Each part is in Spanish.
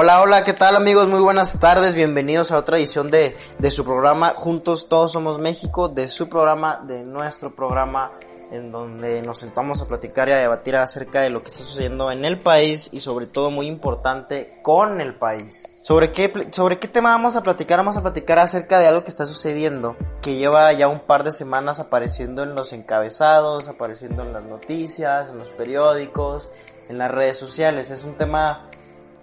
Hola, hola, ¿qué tal amigos? Muy buenas tardes, bienvenidos a otra edición de, de su programa Juntos Todos Somos México, de su programa, de nuestro programa, en donde nos sentamos a platicar y a debatir acerca de lo que está sucediendo en el país y sobre todo muy importante con el país. ¿Sobre qué, ¿Sobre qué tema vamos a platicar? Vamos a platicar acerca de algo que está sucediendo, que lleva ya un par de semanas apareciendo en los encabezados, apareciendo en las noticias, en los periódicos, en las redes sociales. Es un tema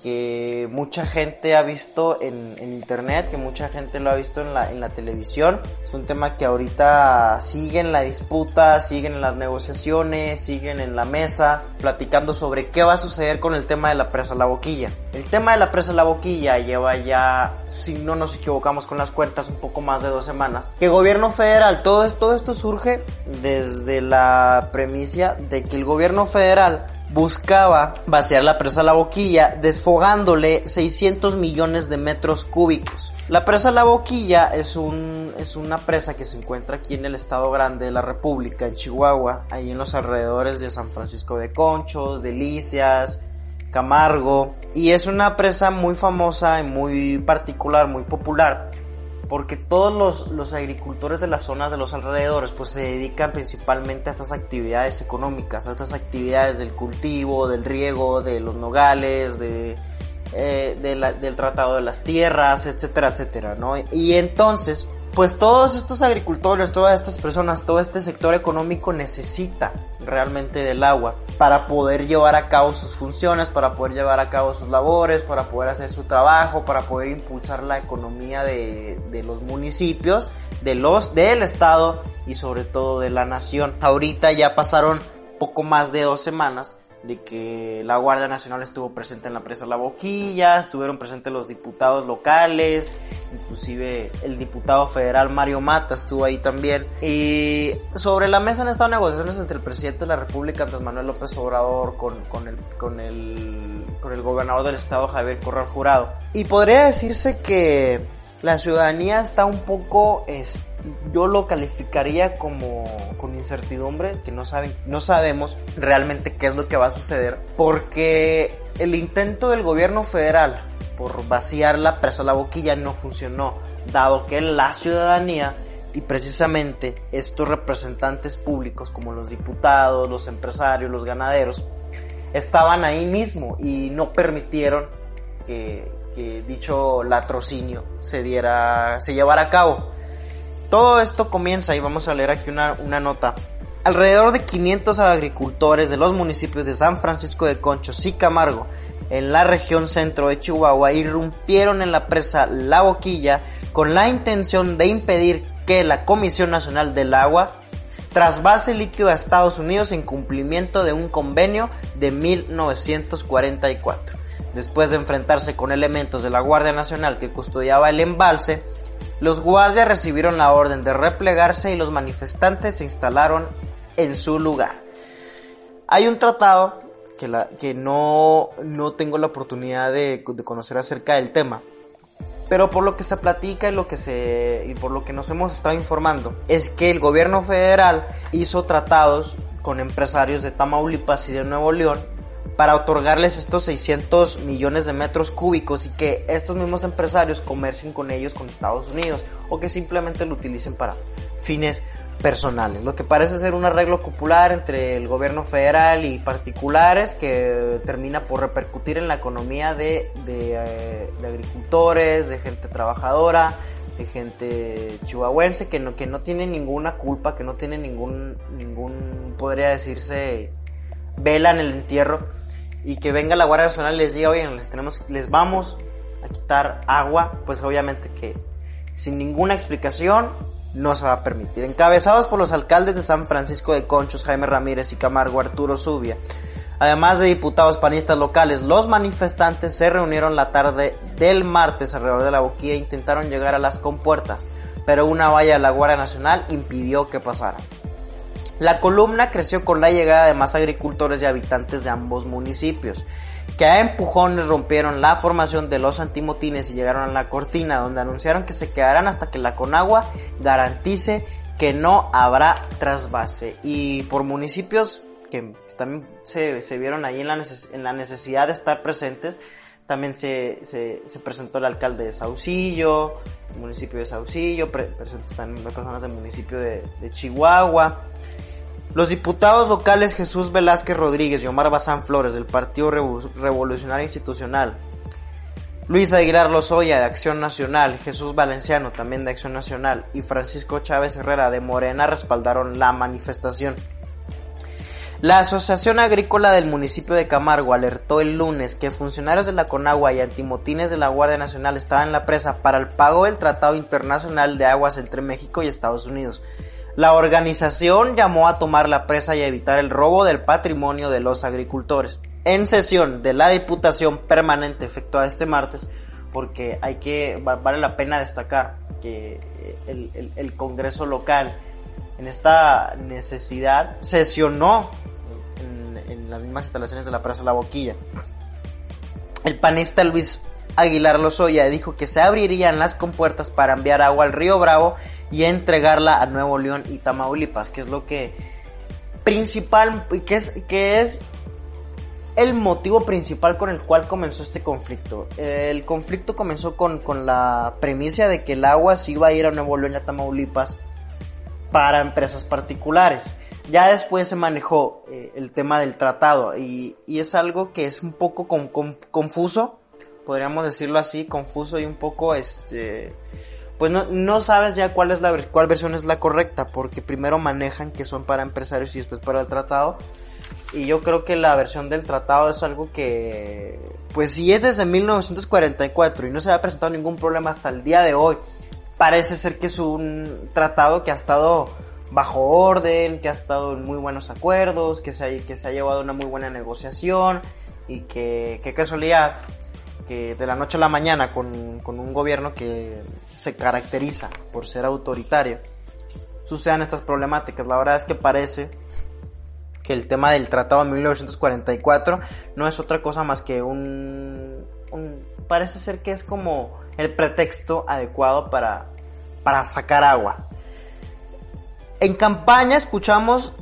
que mucha gente ha visto en, internet, que mucha gente lo ha visto en la, televisión. Es un tema que ahorita sigue en la disputa, siguen en las negociaciones, siguen en la mesa, platicando sobre qué va a suceder con el tema de la presa La Boquilla. El tema de la presa La Boquilla lleva ya, si no nos equivocamos con las cuentas, un poco más de dos semanas. Que gobierno federal, todo todo esto surge desde la premisa de que el gobierno federal buscaba vaciar la presa La Boquilla desfogándole 600 millones de metros cúbicos. La presa La Boquilla es, un, es una presa que se encuentra aquí en el estado grande de la República, en Chihuahua, ahí en los alrededores de San Francisco de Conchos, Delicias, Camargo, y es una presa muy famosa y muy particular, muy popular, porque todos los, los agricultores de las zonas de los alrededores pues se dedican principalmente a estas actividades económicas, a estas actividades del cultivo, del riego, de los nogales, de, eh, del tratado de las tierras, etcétera, etcétera, ¿no? Y entonces, pues todos estos agricultores, todas estas personas, todo este sector económico necesita realmente del agua para poder llevar a cabo sus funciones, para poder llevar a cabo sus labores, para poder hacer su trabajo, para poder impulsar la economía de, de los municipios, de los, del estado y sobre todo de la nación. Ahorita ya pasaron poco más de dos semanas de que la Guardia Nacional estuvo presente en la presa La Boquilla, estuvieron presentes los diputados locales, inclusive el diputado federal Mario Mata estuvo ahí también. Y sobre la mesa han estado negociaciones entre el presidente de la República, Andrés Manuel López Obrador, con, con, el, con, el, con el gobernador del estado, Javier Corral Jurado. Y podría decirse que la ciudadanía está un poco... es- yo lo calificaría como con incertidumbre, que no saben, no sabemos realmente qué es lo que va a suceder, porque el intento del gobierno federal por vaciar la presa La Boquilla no funcionó, dado que la ciudadanía y precisamente estos representantes públicos como los diputados, los empresarios, los ganaderos, estaban ahí mismo y no permitieron que, que dicho latrocinio se diera, se llevara a cabo. Todo esto comienza y vamos a leer aquí una, nota. Alrededor de 500 agricultores de los municipios de San Francisco de Conchos y Camargo, en la región centro de Chihuahua, irrumpieron en la presa La Boquilla con la intención de impedir que la Comisión Nacional del Agua trasvase líquido a Estados Unidos en cumplimiento de un convenio de 1944. Después de enfrentarse con elementos de la Guardia Nacional que custodiaba el embalse, los guardias recibieron la orden de replegarse y los manifestantes se instalaron en su lugar. Hay un tratado que, no, no tengo la oportunidad de, de conocer acerca del tema, pero por lo que se platica y lo que se y por lo que nos hemos estado informando es que el gobierno federal hizo tratados con empresarios de Tamaulipas y de Nuevo León para otorgarles estos 600 millones de metros cúbicos y que estos mismos empresarios comercien con ellos con Estados Unidos o que simplemente lo utilicen para fines personales, lo que parece ser un arreglo popular entre el gobierno federal y particulares que termina por repercutir en la economía de, de, agricultores, de gente trabajadora, de gente chihuahuense que no, que no tiene ninguna culpa, que no tiene ningún, ningún, podría decirse, vela en el entierro y que venga la Guardia Nacional y les diga, oye, les, tenemos, les vamos a quitar agua, pues obviamente que sin ninguna explicación no se va a permitir. Encabezados por los alcaldes de San Francisco de Conchos, Jaime Ramírez y Camargo Arturo Zubia, además de diputados panistas locales, los manifestantes se reunieron la tarde del martes alrededor de la boquilla e intentaron llegar a las compuertas, pero una valla de la Guardia Nacional impidió que pasaran. La columna creció con la llegada de más agricultores y habitantes de ambos municipios, que a empujones rompieron la formación de los antimotines y llegaron a la cortina, donde anunciaron que se quedarán hasta que la Conagua garantice que no habrá trasvase. Y por municipios que también se, vieron ahí en la, necesidad de estar presentes, también se, se, presentó el alcalde de Saucillo, el municipio de Saucillo, pre, también personas del municipio de Chihuahua. Los diputados locales Jesús Velázquez Rodríguez y Omar Bazán Flores del Partido Revolucionario Institucional, Luis Aguilar Lozoya de Acción Nacional, Jesús Valenciano también de Acción Nacional y Francisco Chávez Herrera de Morena respaldaron la manifestación. La Asociación Agrícola del municipio de Camargo alertó el lunes que funcionarios de la Conagua y antimotines de la Guardia Nacional estaban en la presa para el pago del Tratado Internacional de Aguas entre México y Estados Unidos. La organización llamó a tomar la presa y a evitar el robo del patrimonio de los agricultores. En sesión de la Diputación Permanente efectuada este martes, porque hay que, vale la pena destacar que el, Congreso local en esta necesidad sesionó en, en, las mismas instalaciones de la Presa La Boquilla. El panista Luis Aguilar Lozoya dijo que se abrirían las compuertas para enviar agua al río Bravo y entregarla a Nuevo León y Tamaulipas, que es lo que principal, que es, que es el motivo principal con el cual comenzó este conflicto. El conflicto comenzó con, con la premisa de que el agua se iba a ir a Nuevo León y a Tamaulipas para empresas particulares. Ya después se manejó eh, el tema del tratado y, y, es algo que es un poco confuso podríamos decirlo así, confuso y un poco, este, pues no, no sabes ya cuál es la cuál versión es la correcta, porque primero manejan que son para empresarios y después para el tratado. Y yo creo que la versión del tratado es algo que, pues si es desde 1944 y no se ha presentado ningún problema hasta el día de hoy, parece ser que es un tratado que ha estado bajo orden, que ha estado en muy buenos acuerdos, que se ha, que se ha llevado una muy buena negociación y que, que casualidad que de la noche a la mañana con, un gobierno que se caracteriza por ser autoritario, sucedan estas problemáticas. La verdad es que parece que el tema del tratado de 1944 no es otra cosa más que un, un parece ser que es como el pretexto adecuado para, para sacar agua. En campaña escuchamos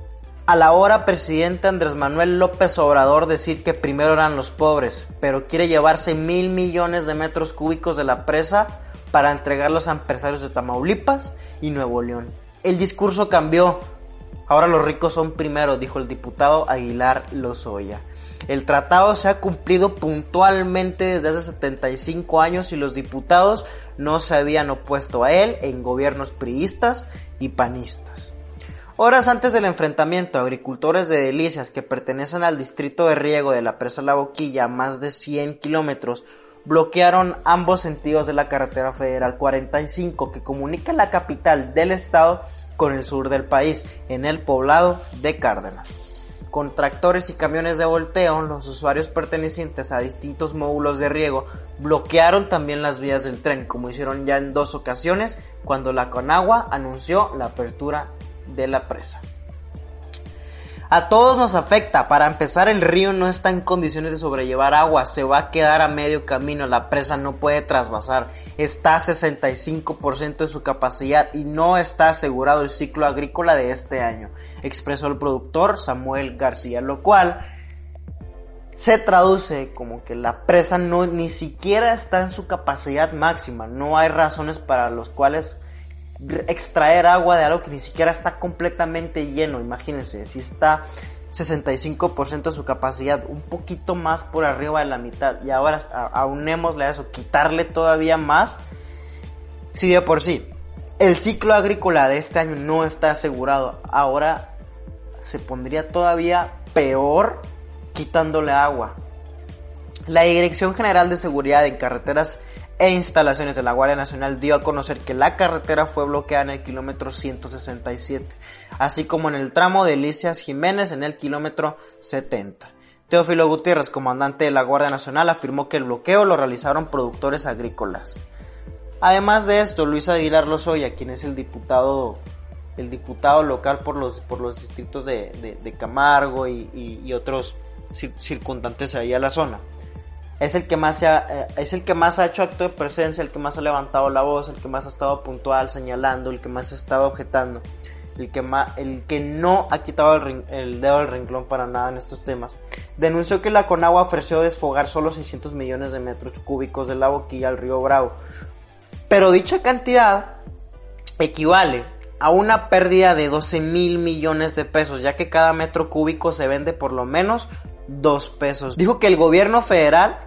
a la hora presidente Andrés Manuel López Obrador decir que primero eran los pobres, pero quiere llevarse mil millones de metros cúbicos de la presa para entregarlos a empresarios de Tamaulipas y Nuevo León. El discurso cambió. Ahora los ricos son primero, dijo el diputado Aguilar Lozoya. El tratado se ha cumplido puntualmente desde hace 75 años y los diputados no se habían opuesto a él en gobiernos priistas y panistas. Horas antes del enfrentamiento, agricultores de Delicias que pertenecen al distrito de riego de la presa La Boquilla, más de 100 kilómetros, bloquearon ambos sentidos de la carretera federal 45 que comunica la capital del estado con el sur del país, en el poblado de Cárdenas. Con tractores y camiones de volteo, los usuarios pertenecientes a distintos módulos de riego bloquearon también las vías del tren, como hicieron ya en dos ocasiones cuando la Conagua anunció la apertura de la presa. A todos nos afecta. Para empezar, el río no está en condiciones de sobrellevar agua. Se va a quedar a medio camino. La presa no puede trasvasar. Está a 65% de su capacidad y no está asegurado el ciclo agrícola de este año, expresó el productor Samuel García, lo cual se traduce como que la presa no ni siquiera está en su capacidad máxima. No hay razones para los cuales extraer agua de algo que ni siquiera está completamente lleno. Imagínense, si está 65% de su capacidad, un poquito más por arriba de la mitad. Y ahora aunémosle a eso, quitarle todavía más. Si de por sí el ciclo agrícola de este año no está asegurado, ahora se pondría todavía peor quitándole agua. La Dirección General de Seguridad en Carreteras e Instalaciones de la Guardia Nacional dio a conocer que la carretera fue bloqueada en el kilómetro 167, así como en el tramo de Elicias Jiménez en el kilómetro 70. Teófilo Gutiérrez, comandante de la Guardia Nacional, afirmó que el bloqueo lo realizaron productores agrícolas. Además de esto, Luis Aguilar Lozoya, quien es el diputado, el diputado local por los, por los distritos de, Camargo y, otros circundantes ahí a la zona, es el que más ha, eh, es el que más ha hecho acto de presencia, el que más ha levantado la voz, el que más ha estado puntual señalando, el que más ha estado objetando, el que el que no ha quitado el, dedo del renglón para nada en estos temas. Denunció que la Conagua ofreció desfogar solo 600 millones de metros cúbicos de la boquilla al río Bravo. Pero dicha cantidad equivale a una pérdida de 12 mil millones de pesos, ya que cada metro cúbico se vende por lo menos dos pesos. Dijo que el gobierno federal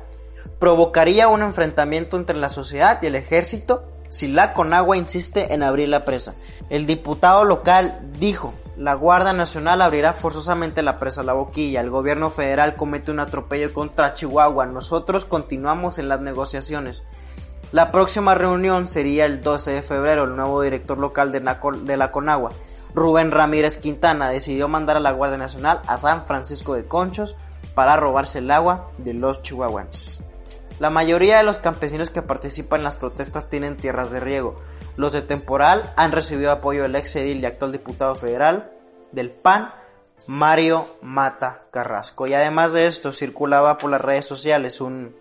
provocaría un enfrentamiento entre la sociedad y el ejército si la Conagua insiste en abrir la presa. El diputado local dijo, la Guardia Nacional abrirá forzosamente la presa La Boquilla, el gobierno federal comete un atropello contra Chihuahua, nosotros continuamos en las negociaciones. La próxima reunión sería el 12 de febrero, el nuevo director local de la Conagua, Rubén Ramírez Quintana, decidió mandar a la Guardia Nacional a San Francisco de Conchos para robarse el agua de los chihuahuenses. La mayoría de los campesinos que participan en las protestas tienen tierras de riego. Los de temporal han recibido apoyo del ex edil y actual diputado federal del PAN, Mario Mata Carrasco. Y además de esto, circulaba por las redes sociales un,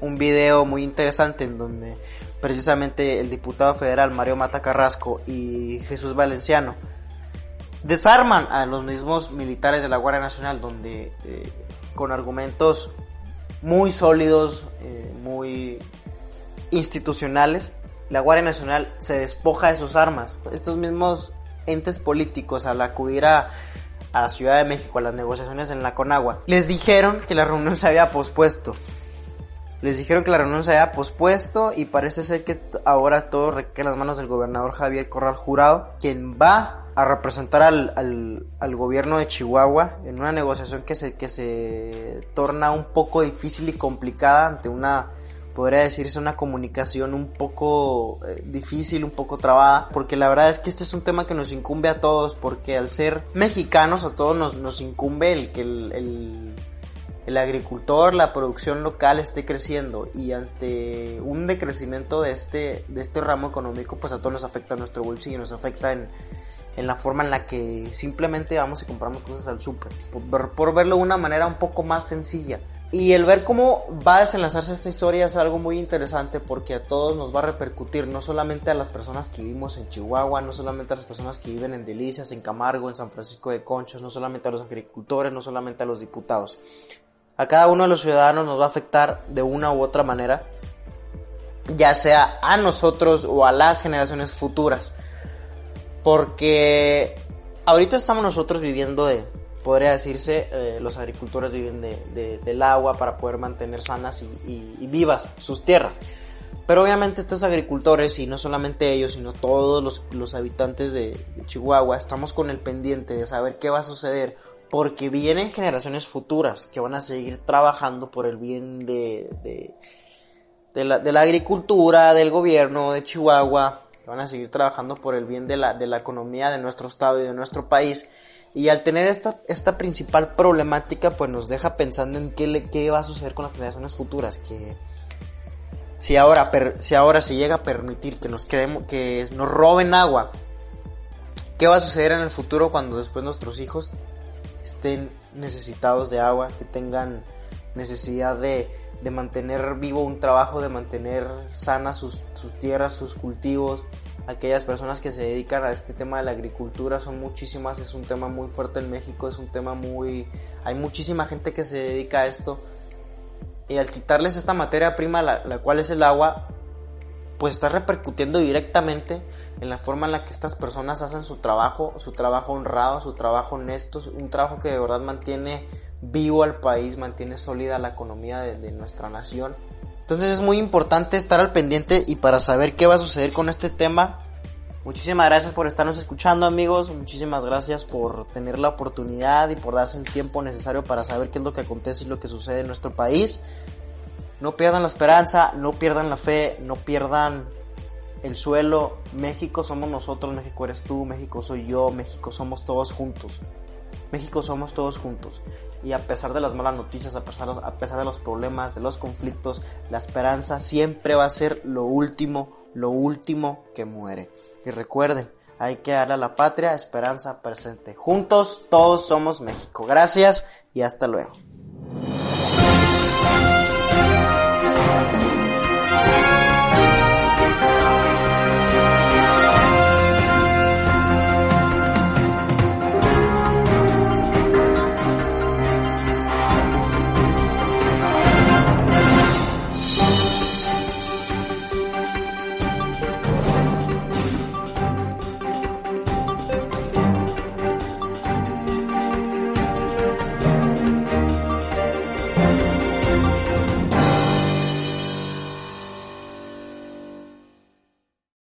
un video muy interesante en donde precisamente el diputado federal Mario Mata Carrasco y Jesús Valenciano desarman a los mismos militares de la Guardia Nacional, donde eh, con argumentos muy sólidos, eh, muy institucionales, la Guardia Nacional se despoja de sus armas. Estos mismos entes políticos al acudir a, a Ciudad de México a las negociaciones en la Conagua, les dijeron que la reunión se había pospuesto. Les dijeron que la reunión se había pospuesto y parece ser que ahora todo recae en las manos del gobernador Javier Corral Jurado, quien va a representar al, al, al, gobierno de Chihuahua en una negociación que se, que se torna un poco difícil y complicada ante una, podría decirse, una comunicación un poco eh, difícil, un poco trabada, porque la verdad es que este es un tema que nos incumbe a todos, porque al ser mexicanos a todos nos, nos incumbe el que el, el agricultor, la producción local esté creciendo y ante un decrecimiento de este, de este ramo económico, pues a todos nos afecta nuestro bolsillo, nos afecta en, en la forma en la que simplemente vamos y compramos cosas al súper, por, verlo de una manera un poco más sencilla. Y el ver cómo va a desenlazarse esta historia es algo muy interesante porque a todos nos va a repercutir, no solamente a las personas que vivimos en Chihuahua, no solamente a las personas que viven en Delicias, en Camargo, en San Francisco de Conchos, no solamente a los agricultores, no solamente a los diputados. A cada uno de los ciudadanos nos va a afectar de una u otra manera, ya sea a nosotros o a las generaciones futuras. Porque ahorita estamos nosotros viviendo de, podría decirse, eh, los agricultores viven de, del agua para poder mantener sanas y, vivas sus tierras. Pero obviamente estos agricultores, y no solamente ellos, sino todos los, habitantes de, Chihuahua, estamos con el pendiente de saber qué va a suceder, porque vienen generaciones futuras que van a seguir trabajando por el bien de, de, la, de la agricultura, del gobierno de Chihuahua, van a seguir trabajando por el bien de la, de la economía de nuestro estado y de nuestro país. Y al tener esta, esta principal problemática, pues nos deja pensando en qué, qué va a suceder con las generaciones futuras. Que si ahora, si ahora se llega a permitir que nos quedemos, que nos roben agua, ¿qué va a suceder en el futuro cuando después nuestros hijos estén necesitados de agua, que tengan necesidad de, de mantener vivo un trabajo, de mantener sanas sus, tierras, sus cultivos. Aquellas personas que se dedican a este tema de la agricultura son muchísimas, es un tema muy fuerte en México, es un tema muy... Hay muchísima gente que se dedica a esto. Y al quitarles esta materia prima, la, la cual es el agua, pues está repercutiendo directamente en la forma en la que estas personas hacen su trabajo, su trabajo honrado, su trabajo honesto, un trabajo que de verdad mantiene vivo al país, mantiene sólida la economía de, nuestra nación. Entonces es muy importante estar al pendiente y para saber qué va a suceder con este tema, Muchísimas gracias por estarnos escuchando amigos, muchísimas gracias por tener la oportunidad y por darse el tiempo necesario para saber qué es lo que acontece y lo que sucede en nuestro país. No pierdan la esperanza, no pierdan la fe, no pierdan el suelo. México somos nosotros, México eres tú, México soy yo, México somos todos juntos. México somos todos juntos. Y a pesar de las malas noticias, a pesar, de los problemas, de los conflictos, la esperanza siempre va a ser lo último, lo último que muere. Y recuerden, hay que darle a la patria esperanza presente. Juntos todos somos México. Gracias y hasta luego.